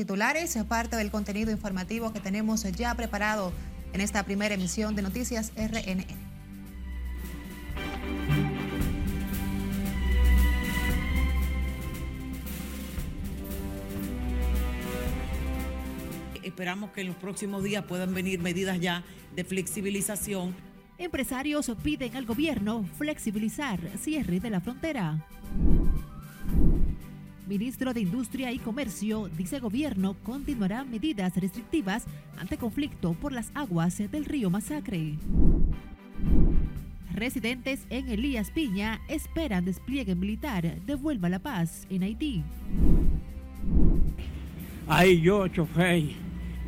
titulares, parte del contenido informativo que tenemos ya preparado en esta primera emisión de Noticias RNN. Esperamos que en los próximos días puedan venir medidas ya de flexibilización. Empresarios piden al gobierno flexibilizar cierre de la frontera. Ministro de Industria y Comercio dice gobierno continuará medidas restrictivas ante conflicto por las aguas del río Masacre. Residentes en Elías Piña esperan despliegue militar devuelva la paz en Haití. Ahí yo, chofer,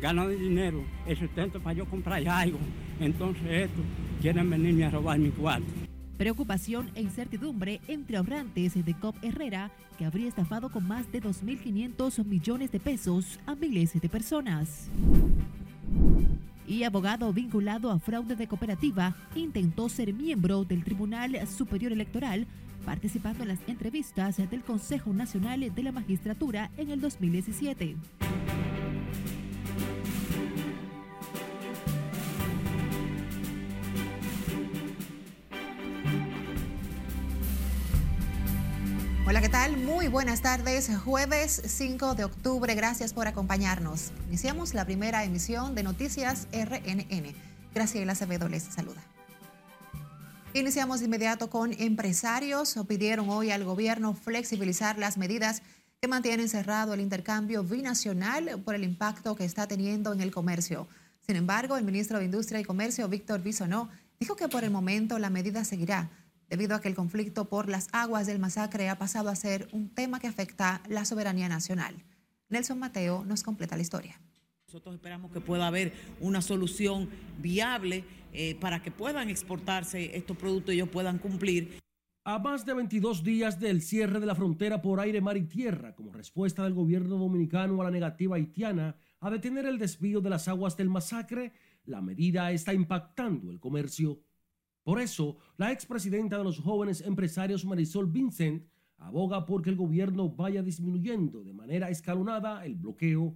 ganando dinero, el sustento para yo comprar algo. Entonces esto, quieren venirme a robar mi cuarto. Preocupación e incertidumbre entre ahorrantes de COP Herrera, que habría estafado con más de 2.500 millones de pesos a miles de personas. Y abogado vinculado a fraude de cooperativa intentó ser miembro del Tribunal Superior Electoral, participando en las entrevistas del Consejo Nacional de la Magistratura en el 2017. Buenas tardes. Jueves 5 de octubre. Gracias por acompañarnos. Iniciamos la primera emisión de Noticias RNN. Graciela Acevedo les saluda. Iniciamos de inmediato con empresarios. Pidieron hoy al gobierno flexibilizar las medidas que mantienen cerrado el intercambio binacional por el impacto que está teniendo en el comercio. Sin embargo, el ministro de Industria y Comercio, Víctor Bisonó, dijo que por el momento la medida seguirá debido a que el conflicto por las aguas del masacre ha pasado a ser un tema que afecta la soberanía nacional. Nelson Mateo nos completa la historia. Nosotros esperamos que pueda haber una solución viable eh, para que puedan exportarse estos productos y ellos puedan cumplir. A más de 22 días del cierre de la frontera por aire, mar y tierra, como respuesta del gobierno dominicano a la negativa haitiana a detener el desvío de las aguas del masacre, la medida está impactando el comercio. Por eso, la expresidenta de los jóvenes empresarios Marisol Vincent aboga por que el gobierno vaya disminuyendo de manera escalonada el bloqueo.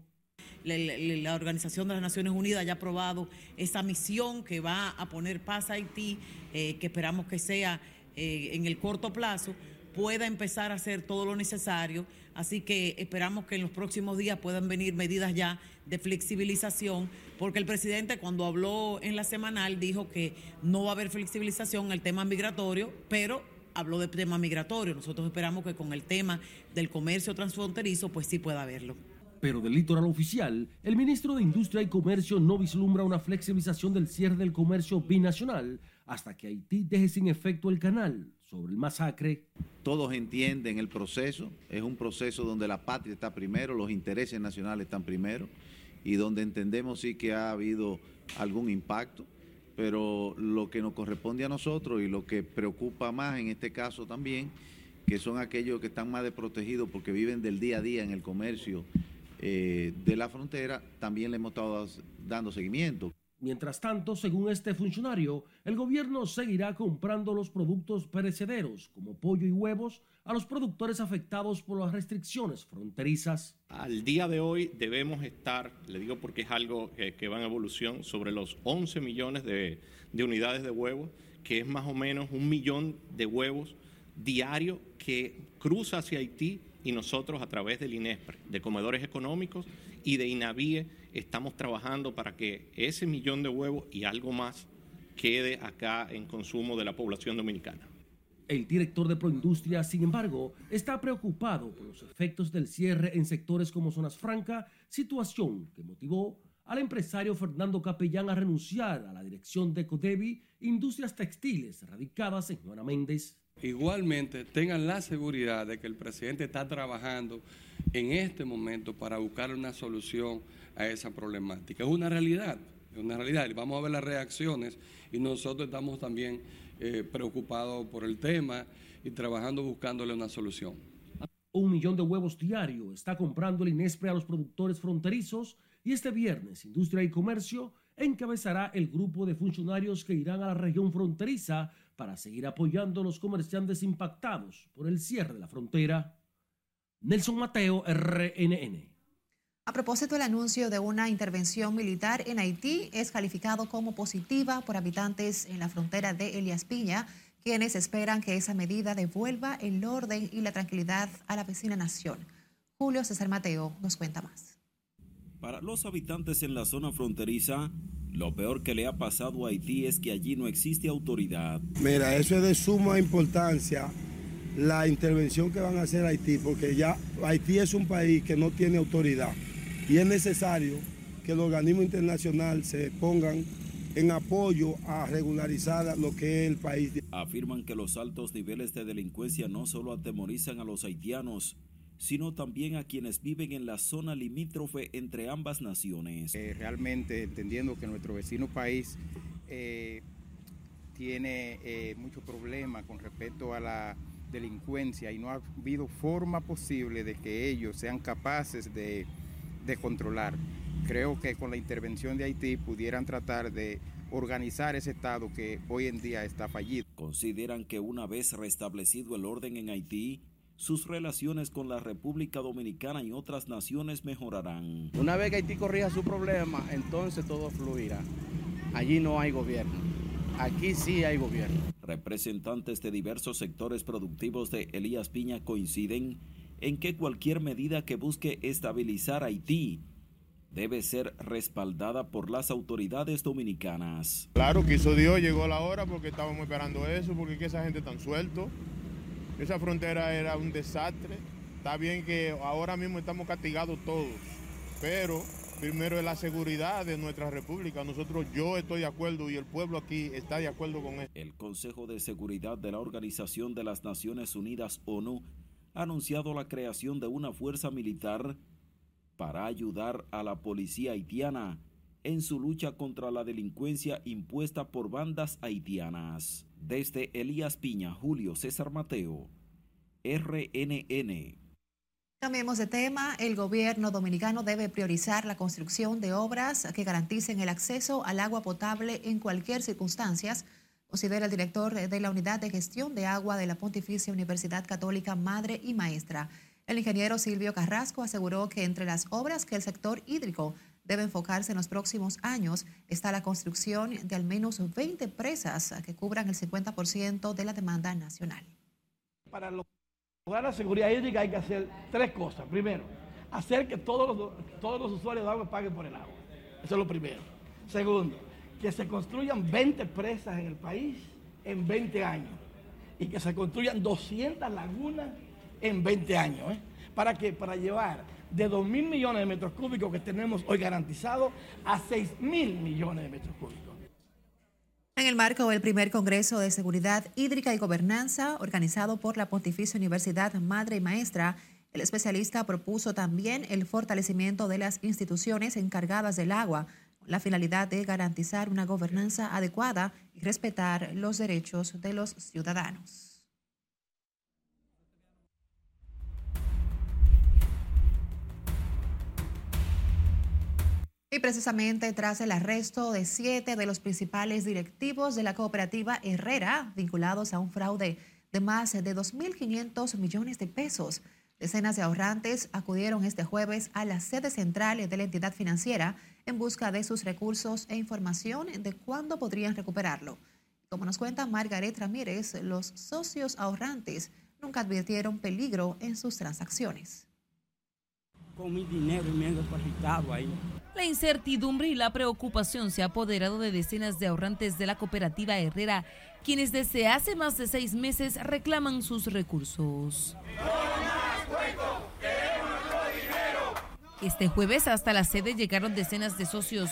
La, Organización de las Naciones Unidas ya ha aprobado esa misión que va a poner paz a Haití, eh, que esperamos que sea eh, en el corto plazo, pueda empezar a hacer todo lo necesario. Así que esperamos que en los próximos días puedan venir medidas ya de flexibilización, porque el presidente cuando habló en la semanal dijo que no va a haber flexibilización en el tema migratorio, pero habló del tema migratorio. Nosotros esperamos que con el tema del comercio transfronterizo, pues sí pueda haberlo. Pero del litoral oficial, el ministro de Industria y Comercio no vislumbra una flexibilización del cierre del comercio binacional hasta que Haití deje sin efecto el canal sobre el masacre. Todos entienden el proceso, es un proceso donde la patria está primero, los intereses nacionales están primero y donde entendemos sí que ha habido algún impacto, pero lo que nos corresponde a nosotros y lo que preocupa más en este caso también, que son aquellos que están más desprotegidos porque viven del día a día en el comercio eh, de la frontera, también le hemos estado dando seguimiento. Mientras tanto, según este funcionario, el gobierno seguirá comprando los productos perecederos, como pollo y huevos, a los productores afectados por las restricciones fronterizas. Al día de hoy debemos estar, le digo porque es algo que, va en evolución, sobre los 11 millones de, de unidades de huevos, que es más o menos un millón de huevos diario que cruza hacia Haití y nosotros a través del INESPRE, de comedores económicos y de INAVIE, estamos trabajando para que ese millón de huevos y algo más quede acá en consumo de la población dominicana. El director de Proindustria, sin embargo, está preocupado por los efectos del cierre en sectores como Zonas Franca, situación que motivó al empresario Fernando Capellán a renunciar a la dirección de Codevi Industrias Textiles, radicadas en Juana Méndez. Igualmente, tengan la seguridad de que el presidente está trabajando en este momento para buscar una solución a esa problemática. Es una realidad, es una realidad. Vamos a ver las reacciones y nosotros estamos también eh, preocupados por el tema y trabajando buscándole una solución. Un millón de huevos diario está comprando el INESPRE a los productores fronterizos y este viernes Industria y Comercio encabezará el grupo de funcionarios que irán a la región fronteriza para seguir apoyando a los comerciantes impactados por el cierre de la frontera. Nelson Mateo, RNN. A propósito, el anuncio de una intervención militar en Haití es calificado como positiva por habitantes en la frontera de Elias Piña, quienes esperan que esa medida devuelva el orden y la tranquilidad a la vecina nación. Julio César Mateo nos cuenta más. Para los habitantes en la zona fronteriza, lo peor que le ha pasado a Haití es que allí no existe autoridad. Mira, eso es de suma importancia la intervención que van a hacer Haití, porque ya Haití es un país que no tiene autoridad y es necesario que el organismo internacional se pongan en apoyo a regularizar lo que es el país. Afirman que los altos niveles de delincuencia no solo atemorizan a los haitianos, sino también a quienes viven en la zona limítrofe entre ambas naciones. Eh, realmente entendiendo que nuestro vecino país eh, tiene eh, muchos problemas con respecto a la delincuencia y no ha habido forma posible de que ellos sean capaces de, de controlar. Creo que con la intervención de Haití pudieran tratar de organizar ese Estado que hoy en día está fallido. Consideran que una vez restablecido el orden en Haití, sus relaciones con la República Dominicana y otras naciones mejorarán. Una vez que Haití corrija su problema, entonces todo fluirá. Allí no hay gobierno. Aquí sí hay gobierno. Representantes de diversos sectores productivos de Elías Piña coinciden en que cualquier medida que busque estabilizar Haití debe ser respaldada por las autoridades dominicanas. Claro, que hizo Dios, llegó la hora porque estábamos esperando eso, porque que esa gente tan suelto. Esa frontera era un desastre. Está bien que ahora mismo estamos castigados todos, pero primero es la seguridad de nuestra república. Nosotros, yo estoy de acuerdo y el pueblo aquí está de acuerdo con eso. El Consejo de Seguridad de la Organización de las Naciones Unidas, ONU, ha anunciado la creación de una fuerza militar para ayudar a la policía haitiana en su lucha contra la delincuencia impuesta por bandas haitianas. Desde Elías Piña, Julio César Mateo, RNN. Cambiemos de tema. El gobierno dominicano debe priorizar la construcción de obras que garanticen el acceso al agua potable en cualquier circunstancia, considera el director de la Unidad de Gestión de Agua de la Pontificia Universidad Católica Madre y Maestra. El ingeniero Silvio Carrasco aseguró que entre las obras que el sector hídrico debe enfocarse en los próximos años está la construcción de al menos 20 presas que cubran el 50% de la demanda nacional. Para lograr la seguridad hídrica hay que hacer tres cosas. Primero, hacer que todos los, todos los usuarios de agua paguen por el agua. Eso es lo primero. Segundo, que se construyan 20 presas en el país en 20 años y que se construyan 200 lagunas en 20 años. ¿eh? ¿Para qué? Para llevar de 2 mil millones de metros cúbicos que tenemos hoy garantizados a 6 mil millones de metros cúbicos. En el marco del primer Congreso de Seguridad Hídrica y Gobernanza, organizado por la Pontificia Universidad Madre y Maestra, el especialista propuso también el fortalecimiento de las instituciones encargadas del agua, con la finalidad de garantizar una gobernanza adecuada y respetar los derechos de los ciudadanos. Y precisamente tras el arresto de siete de los principales directivos de la cooperativa Herrera, vinculados a un fraude de más de 2.500 millones de pesos, decenas de ahorrantes acudieron este jueves a la sede central de la entidad financiera en busca de sus recursos e información de cuándo podrían recuperarlo. Como nos cuenta Margaret Ramírez, los socios ahorrantes nunca advirtieron peligro en sus transacciones. Con mi dinero y me han depositado ahí. La incertidumbre y la preocupación se ha apoderado de decenas de ahorrantes de la cooperativa Herrera, quienes desde hace más de seis meses reclaman sus recursos. Este jueves hasta la sede llegaron decenas de socios.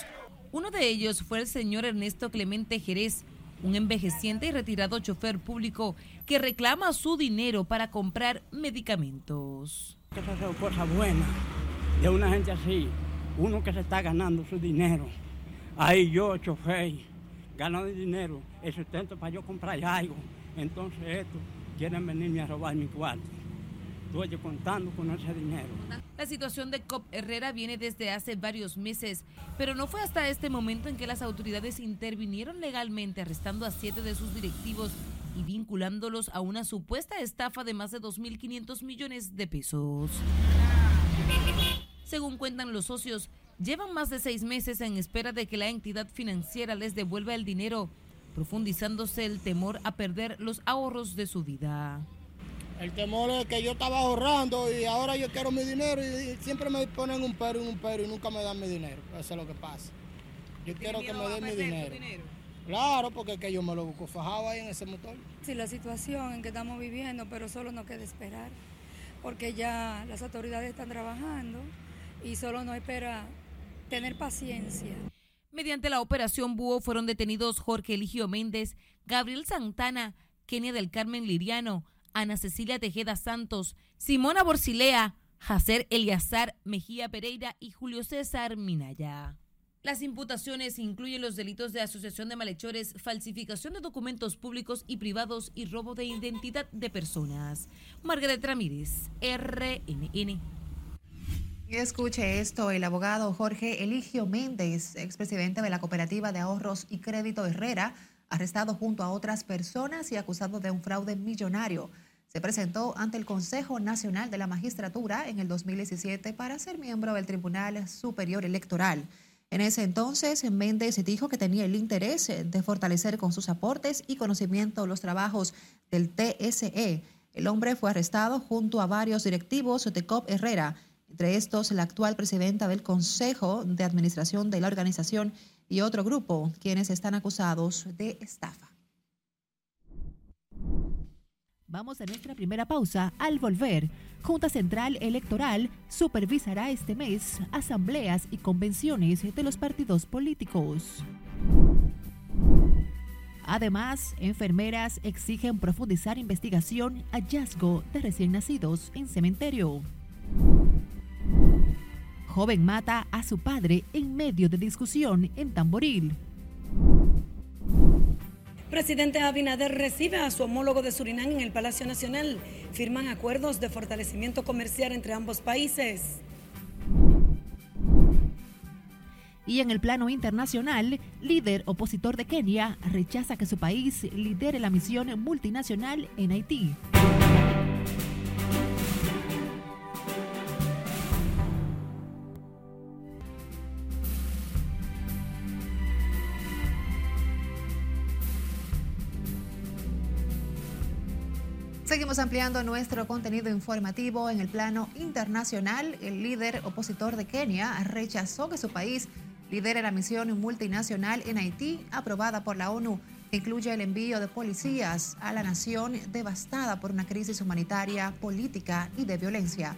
Uno de ellos fue el señor Ernesto Clemente Jerez, un envejeciente y retirado chofer público que reclama su dinero para comprar medicamentos. Esa es cosa buena de una gente así uno que se está ganando su dinero. Ahí yo, chofer, ganando dinero, el sustento para yo comprar algo. Entonces esto, quieren venirme a robar mi cuarto. Estoy contando con ese dinero. La situación de COP Herrera viene desde hace varios meses, pero no fue hasta este momento en que las autoridades intervinieron legalmente arrestando a siete de sus directivos y vinculándolos a una supuesta estafa de más de 2.500 millones de pesos. Según cuentan los socios, llevan más de seis meses en espera de que la entidad financiera les devuelva el dinero, profundizándose el temor a perder los ahorros de su vida. El temor es que yo estaba ahorrando y ahora yo quiero mi dinero y siempre me ponen un pero y un pero y nunca me dan mi dinero. Eso es lo que pasa. Yo quiero que me den mi dinero. Claro, porque es que yo me lo busco fajado ahí en ese motor. Sí, la situación en que estamos viviendo, pero solo nos queda esperar, porque ya las autoridades están trabajando y solo nos espera tener paciencia. Mediante la operación Búho fueron detenidos Jorge Eligio Méndez, Gabriel Santana, Kenia del Carmen Liriano, Ana Cecilia Tejeda Santos, Simona Borcilea, Jacer Eliazar Mejía Pereira y Julio César Minaya. Las imputaciones incluyen los delitos de asociación de malhechores, falsificación de documentos públicos y privados y robo de identidad de personas. Margaret Ramírez, RNN. Escuche esto, el abogado Jorge Eligio Méndez, expresidente de la Cooperativa de Ahorros y Crédito Herrera, arrestado junto a otras personas y acusado de un fraude millonario. Se presentó ante el Consejo Nacional de la Magistratura en el 2017 para ser miembro del Tribunal Superior Electoral. En ese entonces, Méndez dijo que tenía el interés de fortalecer con sus aportes y conocimiento los trabajos del TSE. El hombre fue arrestado junto a varios directivos de COP Herrera, entre estos la actual presidenta del Consejo de Administración de la organización y otro grupo, quienes están acusados de estafa. Vamos a nuestra primera pausa. Al volver, Junta Central Electoral supervisará este mes asambleas y convenciones de los partidos políticos. Además, enfermeras exigen profundizar investigación hallazgo de recién nacidos en cementerio. Joven mata a su padre en medio de discusión en Tamboril. Presidente Abinader recibe a su homólogo de Surinam en el Palacio Nacional. Firman acuerdos de fortalecimiento comercial entre ambos países. Y en el plano internacional, líder opositor de Kenia rechaza que su país lidere la misión multinacional en Haití. Seguimos ampliando nuestro contenido informativo en el plano internacional. El líder opositor de Kenia rechazó que su país lidere la misión multinacional en Haití aprobada por la ONU, que incluye el envío de policías a la nación devastada por una crisis humanitaria, política y de violencia.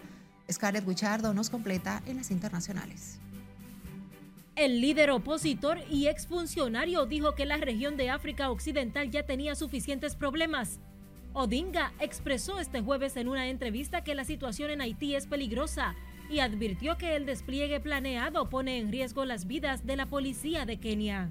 Scarlett Guichardo nos completa en las internacionales. El líder opositor y exfuncionario dijo que la región de África Occidental ya tenía suficientes problemas Odinga expresó este jueves en una entrevista que la situación en Haití es peligrosa y advirtió que el despliegue planeado pone en riesgo las vidas de la policía de Kenia.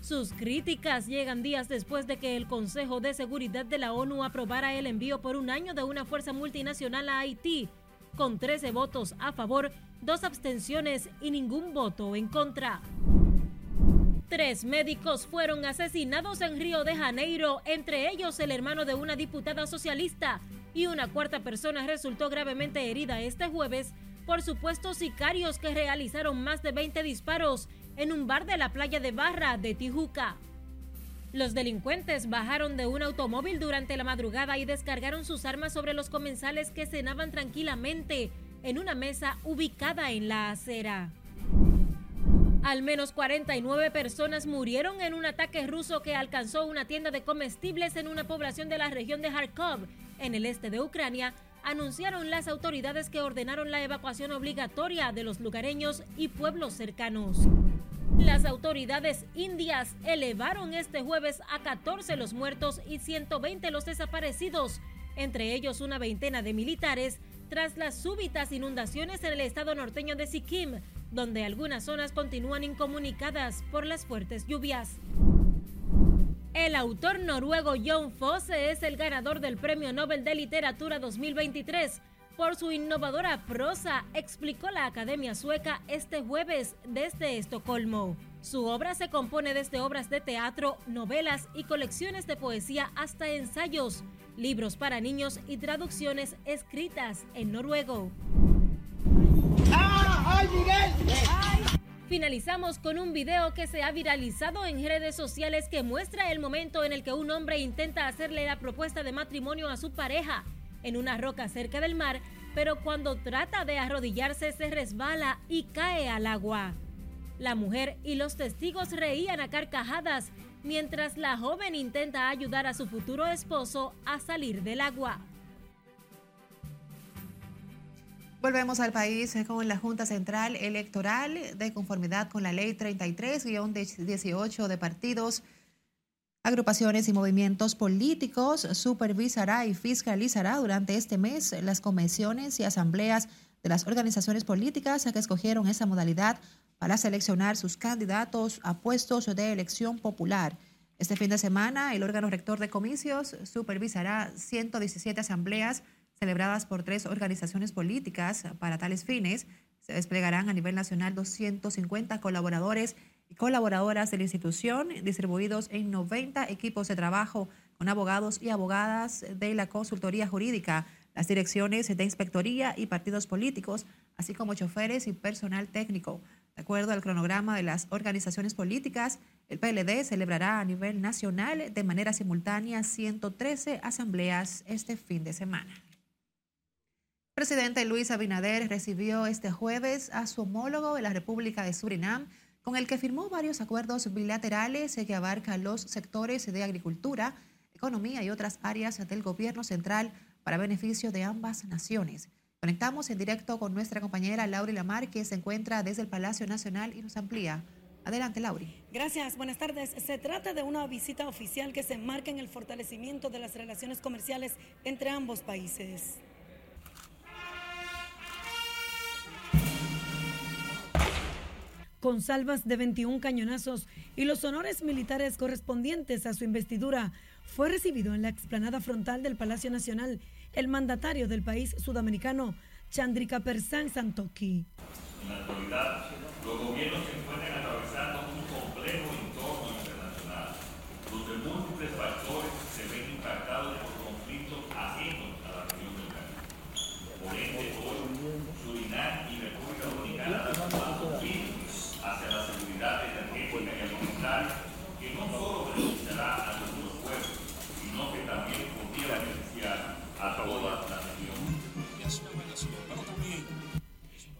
Sus críticas llegan días después de que el Consejo de Seguridad de la ONU aprobara el envío por un año de una fuerza multinacional a Haití, con 13 votos a favor, dos abstenciones y ningún voto en contra. Tres médicos fueron asesinados en Río de Janeiro, entre ellos el hermano de una diputada socialista, y una cuarta persona resultó gravemente herida este jueves por supuestos sicarios que realizaron más de 20 disparos en un bar de la playa de Barra de Tijuca. Los delincuentes bajaron de un automóvil durante la madrugada y descargaron sus armas sobre los comensales que cenaban tranquilamente en una mesa ubicada en la acera. Al menos 49 personas murieron en un ataque ruso que alcanzó una tienda de comestibles en una población de la región de Kharkov, en el este de Ucrania, anunciaron las autoridades que ordenaron la evacuación obligatoria de los lugareños y pueblos cercanos. Las autoridades indias elevaron este jueves a 14 los muertos y 120 los desaparecidos, entre ellos una veintena de militares, tras las súbitas inundaciones en el estado norteño de Sikkim, donde algunas zonas continúan incomunicadas por las fuertes lluvias. El autor noruego John Fosse es el ganador del Premio Nobel de Literatura 2023 por su innovadora prosa, explicó la Academia Sueca este jueves desde Estocolmo. Su obra se compone desde obras de teatro, novelas y colecciones de poesía hasta ensayos, libros para niños y traducciones escritas en noruego. ¡Ah! Finalizamos con un video que se ha viralizado en redes sociales que muestra el momento en el que un hombre intenta hacerle la propuesta de matrimonio a su pareja en una roca cerca del mar, pero cuando trata de arrodillarse se resbala y cae al agua. La mujer y los testigos reían a carcajadas mientras la joven intenta ayudar a su futuro esposo a salir del agua. Volvemos al país con la Junta Central Electoral de conformidad con la Ley 33-18 de partidos, agrupaciones y movimientos políticos. Supervisará y fiscalizará durante este mes las convenciones y asambleas de las organizaciones políticas que escogieron esa modalidad para seleccionar sus candidatos a puestos de elección popular. Este fin de semana, el órgano rector de comicios supervisará 117 asambleas celebradas por tres organizaciones políticas para tales fines. Se desplegarán a nivel nacional 250 colaboradores y colaboradoras de la institución distribuidos en 90 equipos de trabajo con abogados y abogadas de la consultoría jurídica, las direcciones de inspectoría y partidos políticos, así como choferes y personal técnico. De acuerdo al cronograma de las organizaciones políticas, el PLD celebrará a nivel nacional de manera simultánea 113 asambleas este fin de semana presidente Luis Abinader recibió este jueves a su homólogo de la República de Surinam, con el que firmó varios acuerdos bilaterales que abarcan los sectores de agricultura, economía y otras áreas del gobierno central para beneficio de ambas naciones. Conectamos en directo con nuestra compañera Lauri Lamar, que se encuentra desde el Palacio Nacional y nos amplía. Adelante, Lauri. Gracias, buenas tardes. Se trata de una visita oficial que se enmarca en el fortalecimiento de las relaciones comerciales entre ambos países. Con salvas de 21 cañonazos y los honores militares correspondientes a su investidura, fue recibido en la explanada frontal del Palacio Nacional el mandatario del país sudamericano, Chandrika Persán Santoki. Actualidad,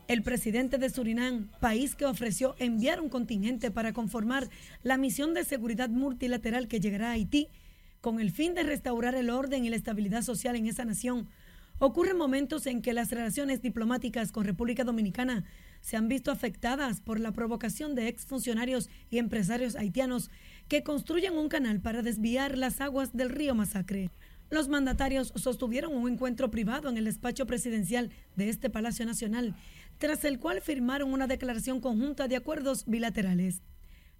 El presidente de Surinam, país que ofreció enviar un contingente para conformar la misión de seguridad multilateral que llegará a Haití, con el fin de restaurar el orden y la estabilidad social en esa nación, ocurren momentos en que las relaciones diplomáticas con República Dominicana se han visto afectadas por la provocación de exfuncionarios y empresarios haitianos que construyen un canal para desviar las aguas del río Masacre. Los mandatarios sostuvieron un encuentro privado en el despacho presidencial de este Palacio Nacional, tras el cual firmaron una declaración conjunta de acuerdos bilaterales.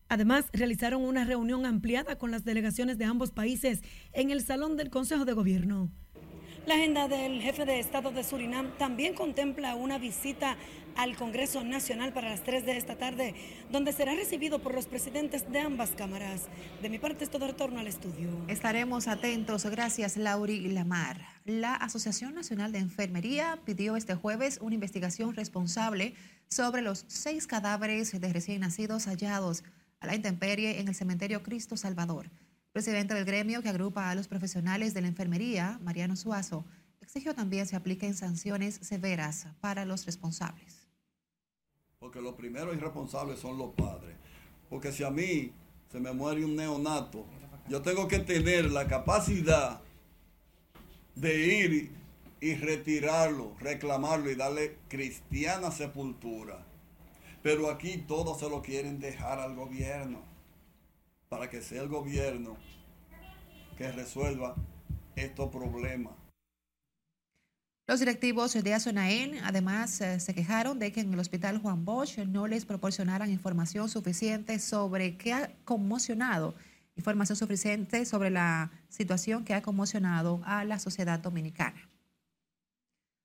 Además, realizaron una reunión ampliada con las delegaciones de ambos países en el Salón del Consejo de Gobierno. La agenda del jefe de Estado de Surinam también contempla una visita al Congreso Nacional para las 3 de esta tarde, donde será recibido por los presidentes de ambas cámaras. De mi parte es todo retorno al estudio. Estaremos atentos. Gracias, Lauri Lamar. La Asociación Nacional de Enfermería pidió este jueves una investigación responsable sobre los seis cadáveres de recién nacidos hallados a la intemperie en el cementerio Cristo Salvador presidente del gremio que agrupa a los profesionales de la enfermería, Mariano Suazo, exigió también se apliquen sanciones severas para los responsables. Porque los primeros irresponsables son los padres. Porque si a mí se me muere un neonato, yo tengo que tener la capacidad de ir y retirarlo, reclamarlo y darle cristiana sepultura. Pero aquí todos se lo quieren dejar al gobierno para que sea el gobierno que resuelva estos problemas. Los directivos de Azonaén además eh, se quejaron de que en el hospital Juan Bosch no les proporcionaran información suficiente sobre qué ha conmocionado, información suficiente sobre la situación que ha conmocionado a la sociedad dominicana.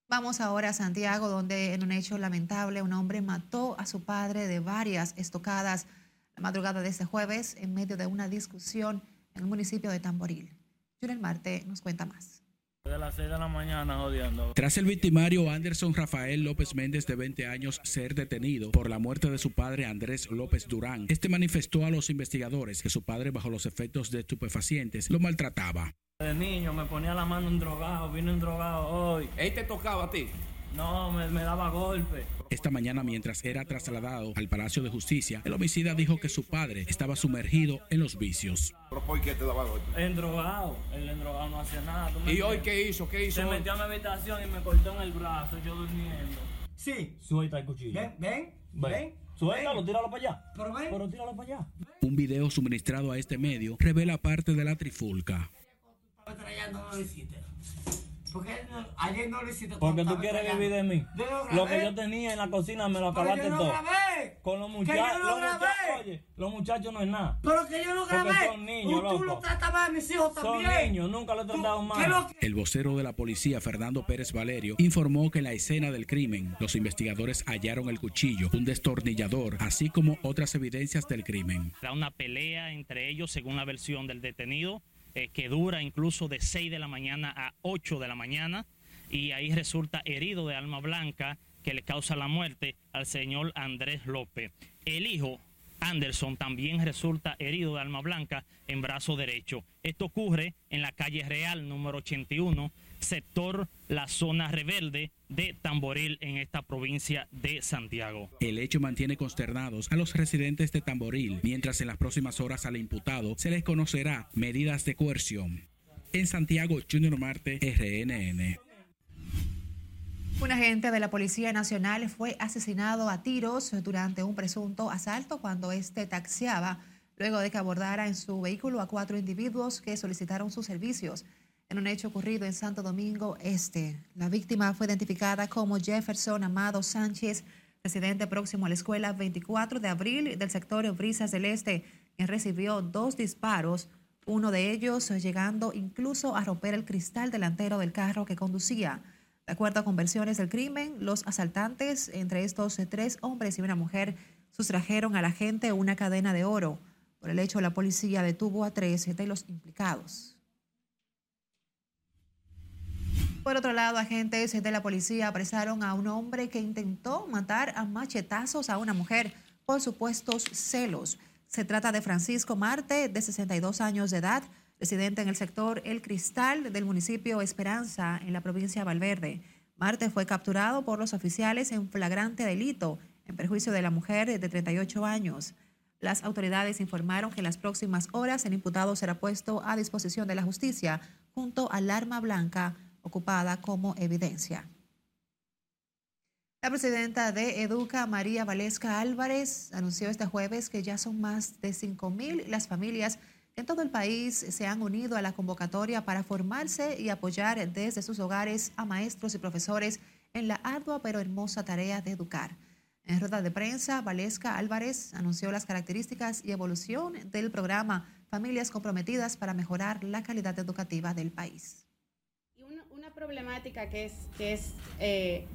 Vamos ahora a Santiago, donde en un hecho lamentable un hombre mató a su padre de varias estocadas la madrugada de este jueves en medio de una discusión en el municipio de Tamboril. Junior Marte nos cuenta más. De las 6 de la mañana jodiendo. Tras el victimario Anderson Rafael López Méndez, de 20 años, ser detenido por la muerte de su padre Andrés López Durán, este manifestó a los investigadores que su padre, bajo los efectos de estupefacientes, lo maltrataba. De niño me ponía la mano en drogado, vino en drogado hoy. ¿Él te tocaba a ti? No, me, me daba golpe. Esta mañana, mientras era trasladado al Palacio de Justicia, el homicida dijo que su padre estaba sumergido en los vicios. ¿Pero por qué te daba golpe? Endrogado. El endrogado no hacía nada. ¿tú me ¿Y hoy qué hizo? ¿Qué hizo? Se hoy? metió a mi habitación y me cortó en el brazo, yo durmiendo. Sí. Suelta el cuchillo. Ven, ven, Ven. ven. Suéltalo, tíralo para allá. Pero ven. Pero tíralo para allá. Un video suministrado a este medio revela parte de la trifulca. Pero ya no lo hiciste. ¿Por qué no- ayer no lo hiciste? Porque tú quieres vivir de mí. Yo lo Lo que yo tenía en la cocina me lo acabaste yo lo todo. grabé. Con los Que muchachos. yo lo los grabé. muchachos, oye, los muchachos no es nada. Pero que yo lo Porque grabé. son niños, Tú- Tú lo tratabas a mis hijos Son también. niños, nunca lo he tratado ¿Qué lo mal. El vocero de la policía, Fernando Pérez Valerio, informó que en la escena del crimen, los investigadores hallaron el cuchillo, un destornillador, así como otras evidencias del crimen. Da una pelea entre ellos, según la versión del detenido, eh, que dura incluso de 6 de la mañana a 8 de la mañana, y ahí resulta herido de alma blanca que le causa la muerte al señor Andrés López. El hijo, Anderson, también resulta herido de alma blanca en brazo derecho. Esto ocurre en la calle Real número 81, sector La Zona Rebelde de Tamboril en esta provincia de Santiago. El hecho mantiene consternados a los residentes de Tamboril, mientras en las próximas horas al imputado se les conocerá medidas de coerción. En Santiago, Junior Marte, RNN. Un agente de la Policía Nacional fue asesinado a tiros durante un presunto asalto cuando este taxiaba luego de que abordara en su vehículo a cuatro individuos que solicitaron sus servicios en un hecho ocurrido en Santo Domingo Este. La víctima fue identificada como Jefferson Amado Sánchez, residente próximo a la escuela 24 de abril del sector Brisas del Este, quien recibió dos disparos, uno de ellos llegando incluso a romper el cristal delantero del carro que conducía. De acuerdo con versiones del crimen, los asaltantes, entre estos tres hombres y una mujer, sustrajeron a la gente una cadena de oro. Por el hecho, la policía detuvo a tres de los implicados. Por otro lado, agentes de la policía apresaron a un hombre que intentó matar a machetazos a una mujer por supuestos celos. Se trata de Francisco Marte, de 62 años de edad, residente en el sector El Cristal del municipio Esperanza, en la provincia de Valverde. Marte fue capturado por los oficiales en flagrante delito, en perjuicio de la mujer de 38 años. Las autoridades informaron que en las próximas horas el imputado será puesto a disposición de la justicia junto al arma blanca ocupada como evidencia. La presidenta de Educa, María Valesca Álvarez, anunció este jueves que ya son más de 5.000 las familias en todo el país se han unido a la convocatoria para formarse y apoyar desde sus hogares a maestros y profesores en la ardua pero hermosa tarea de educar. En rueda de prensa, Valesca Álvarez anunció las características y evolución del programa Familias Comprometidas para mejorar la calidad educativa del país. Problemática que es, que es eh,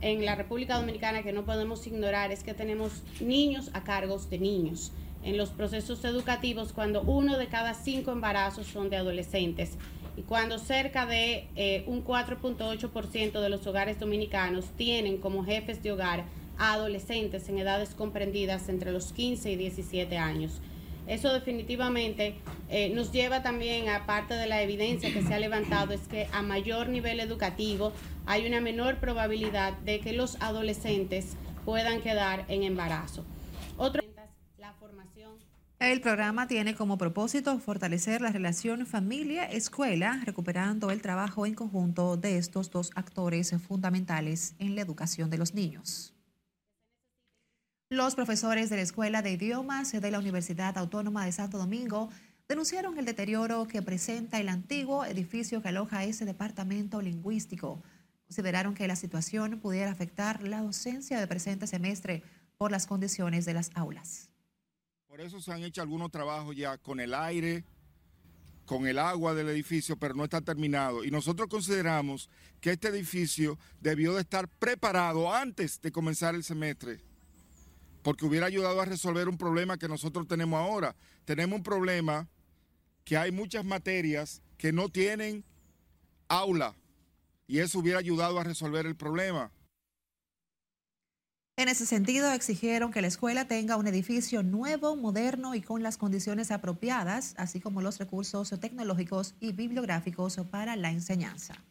en la República Dominicana que no podemos ignorar es que tenemos niños a cargos de niños en los procesos educativos cuando uno de cada cinco embarazos son de adolescentes y cuando cerca de eh, un 4.8% de los hogares dominicanos tienen como jefes de hogar a adolescentes en edades comprendidas entre los 15 y 17 años. Eso definitivamente eh, nos lleva también a parte de la evidencia que se ha levantado, es que a mayor nivel educativo hay una menor probabilidad de que los adolescentes puedan quedar en embarazo. Otro, la formación El programa tiene como propósito fortalecer la relación familia-escuela, recuperando el trabajo en conjunto de estos dos actores fundamentales en la educación de los niños. Los profesores de la Escuela de Idiomas de la Universidad Autónoma de Santo Domingo denunciaron el deterioro que presenta el antiguo edificio que aloja ese departamento lingüístico. Consideraron que la situación pudiera afectar la docencia del presente semestre por las condiciones de las aulas. Por eso se han hecho algunos trabajos ya con el aire, con el agua del edificio, pero no está terminado. Y nosotros consideramos que este edificio debió de estar preparado antes de comenzar el semestre, porque hubiera ayudado a resolver un problema que nosotros tenemos ahora. Tenemos un problema que hay muchas materias que no tienen aula y eso hubiera ayudado a resolver el problema. En ese sentido, exigieron que la escuela tenga un edificio nuevo, moderno y con las condiciones apropiadas, así como los recursos tecnológicos y bibliográficos para la enseñanza.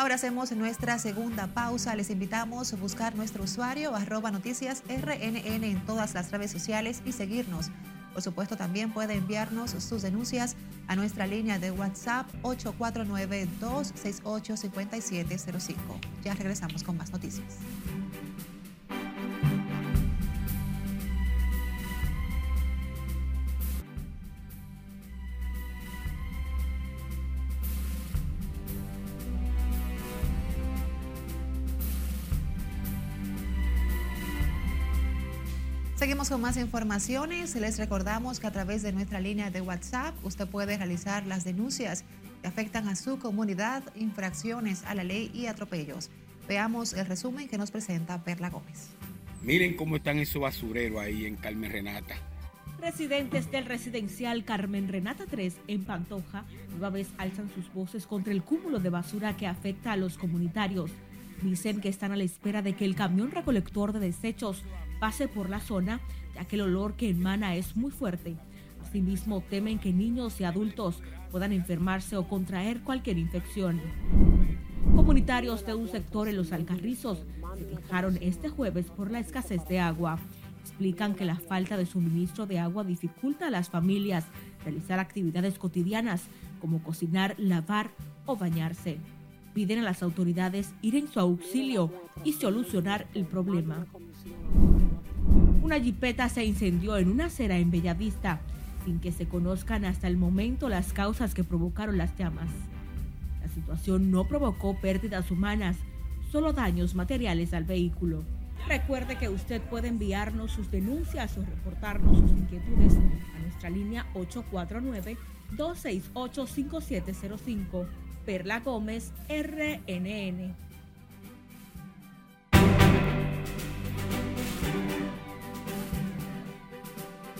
Ahora hacemos nuestra segunda pausa. Les invitamos a buscar nuestro usuario arroba noticias RNN en todas las redes sociales y seguirnos. Por supuesto, también puede enviarnos sus denuncias a nuestra línea de WhatsApp 849-268-5705. Ya regresamos con más noticias. Seguimos con más informaciones. Les recordamos que a través de nuestra línea de WhatsApp usted puede realizar las denuncias que afectan a su comunidad, infracciones a la ley y atropellos. Veamos el resumen que nos presenta Perla Gómez. Miren cómo están esos basureros ahí en Carmen Renata. Residentes del residencial Carmen Renata 3 en Pantoja nueva vez alzan sus voces contra el cúmulo de basura que afecta a los comunitarios. Dicen que están a la espera de que el camión recolector de desechos pase por la zona, ya que el olor que emana es muy fuerte. Asimismo, temen que niños y adultos puedan enfermarse o contraer cualquier infección. Comunitarios de un sector en los Alcarrizos se quejaron este jueves por la escasez de agua. Explican que la falta de suministro de agua dificulta a las familias realizar actividades cotidianas como cocinar, lavar o bañarse. Piden a las autoridades ir en su auxilio y solucionar el problema. Una jipeta se incendió en una acera en Bellavista, sin que se conozcan hasta el momento las causas que provocaron las llamas. La situación no provocó pérdidas humanas, solo daños materiales al vehículo. Recuerde que usted puede enviarnos sus denuncias o reportarnos sus inquietudes a nuestra línea 849-268-5705. Perla Gómez, RNN.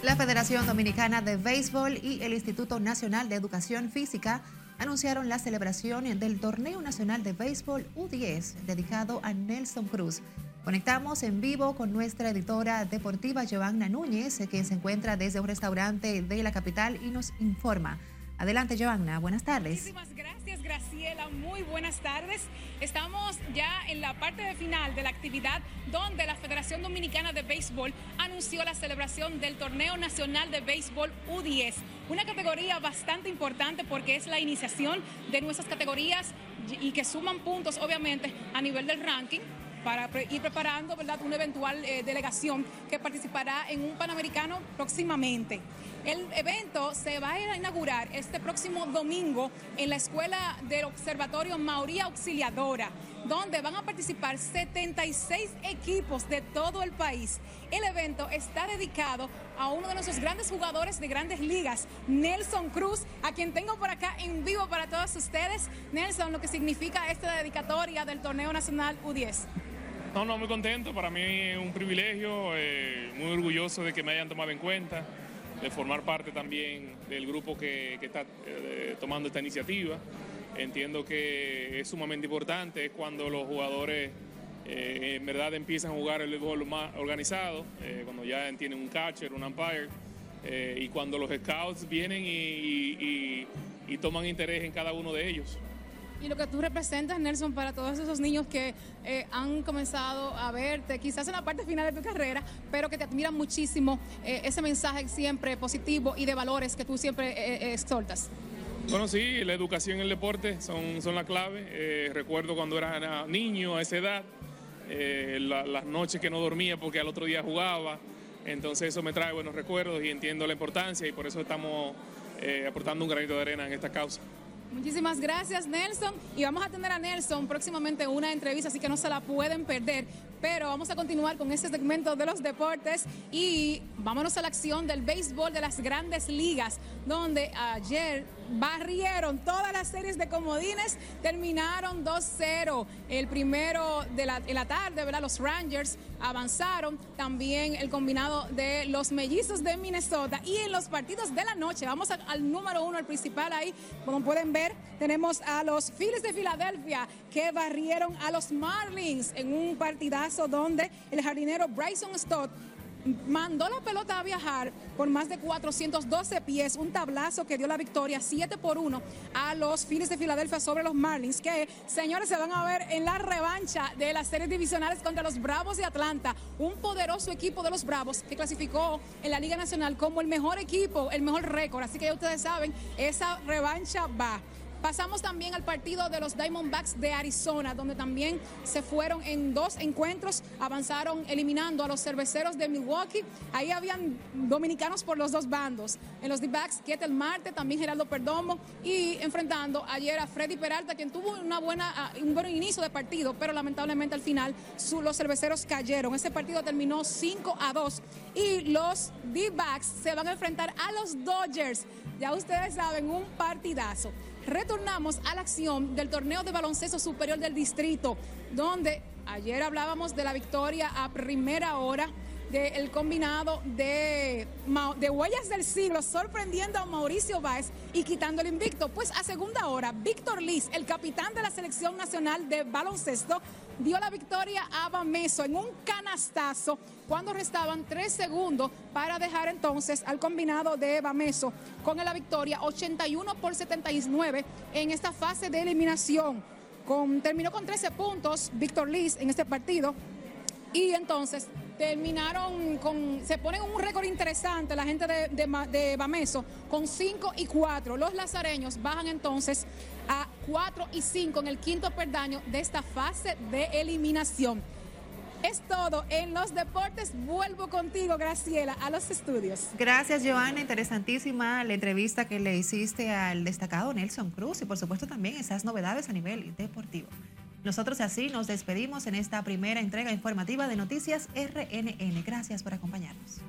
La Federación Dominicana de Béisbol y el Instituto Nacional de Educación Física anunciaron la celebración del Torneo Nacional de Béisbol U10 dedicado a Nelson Cruz. Conectamos en vivo con nuestra editora deportiva Giovanna Núñez, quien se encuentra desde un restaurante de la capital y nos informa. Adelante, Giovanna. Buenas tardes. Muchísimas gracias, Graciela. Muy buenas tardes. Estamos ya en la parte de final de la actividad donde la Federación Dominicana de Béisbol anunció la celebración del Torneo Nacional de Béisbol U10. Una categoría bastante importante porque es la iniciación de nuestras categorías y que suman puntos, obviamente, a nivel del ranking para ir preparando ¿verdad? una eventual eh, delegación que participará en un Panamericano próximamente. El evento se va a inaugurar este próximo domingo en la Escuela del Observatorio Mauría Auxiliadora, donde van a participar 76 equipos de todo el país. El evento está dedicado a uno de nuestros grandes jugadores de grandes ligas, Nelson Cruz, a quien tengo por acá en vivo para todos ustedes. Nelson, lo que significa esta dedicatoria del Torneo Nacional U10. No, no, muy contento. Para mí es un privilegio, eh, muy orgulloso de que me hayan tomado en cuenta, de formar parte también del grupo que, está eh, tomando esta iniciativa. Entiendo que es sumamente importante, es cuando los jugadores eh, en verdad empiezan a jugar el béisbol más organizado, cuando ya tienen un catcher, un umpire, y cuando los scouts vienen y toman interés en cada uno de ellos y lo que tú representas, Nelson, para todos esos niños que eh, han comenzado a verte, quizás en la parte final de tu carrera, pero que te admiran muchísimo eh, ese mensaje siempre positivo y de valores que tú siempre eh, exhortas. Bueno, sí, la educación y el deporte son, son la clave. recuerdo cuando era niño a esa edad, las noches que no dormía porque al otro día jugaba. Entonces eso me trae buenos recuerdos y entiendo la importancia y por eso estamos aportando un granito de arena en esta causa. Muchísimas gracias, Nelson. Y vamos a tener a Nelson próximamente una entrevista, así que no se la pueden perder. Pero vamos a continuar con este segmento de los deportes y vámonos a la acción del béisbol de las grandes ligas, donde ayer barrieron todas las series de comodines, terminaron 2-0. El primero de la, tarde, ¿verdad? Los Rangers avanzaron, también el combinado de los mellizos de Minnesota y en los partidos de la noche, vamos al número uno, el principal ahí, como pueden ver, tenemos a los Phillies de Filadelfia que barrieron a los Marlins en un partidazo donde el jardinero Bryson Stott mandó la pelota a viajar por más de 412 pies, un tablazo que dio la victoria 7 por 1 a los Phillies de Filadelfia sobre los Marlins, que señores se van a ver en la revancha de las series divisionales contra los Bravos de Atlanta, un poderoso equipo de los Bravos que clasificó en la Liga Nacional como el mejor equipo, el mejor récord, así que ya ustedes saben, esa revancha va. Pasamos también al partido de los Diamondbacks de Arizona, donde también se fueron en dos encuentros, avanzaron eliminando a los cerveceros de Milwaukee. Ahí habían dominicanos por los dos bandos. En los D-Backs, Ketel Marte, también Geraldo Perdomo, y enfrentando ayer a Freddy Peralta, quien tuvo una buena, ah, un buen inicio de partido, pero lamentablemente al final los cerveceros cayeron. Ese partido terminó 5 a 2 y los D-Backs se van a enfrentar a los Dodgers. Ya ustedes saben, un partidazo retornamos a la acción del torneo de baloncesto superior del distrito, donde ayer hablábamos de la victoria a primera hora del combinado de, de Huellas del Siglo, sorprendiendo a Mauricio Báez y quitando el invicto. Pues a segunda hora, Víctor Liz, el capitán de la Selección Nacional de Baloncesto, dio la victoria a Bameso en un canastazo cuando restaban tres segundos para dejar entonces al combinado de Bameso con la victoria 81 por 79 en esta fase de eliminación. Con, terminó con 13 puntos Víctor Liz en este partido y entonces terminaron con, se ponen un récord interesante la gente de, de, Bameso con 5 y 4. Los lazareños bajan entonces a 4 y 5 en el quinto perdaño de esta fase de eliminación. Es todo en los deportes. Vuelvo contigo, Graciela, a los estudios. Gracias, Joana. Interesantísima la entrevista que le hiciste al destacado Nelson Cruz y por supuesto también esas novedades a nivel deportivo. Nosotros así nos despedimos en esta primera entrega informativa de Noticias RNN. Gracias por acompañarnos.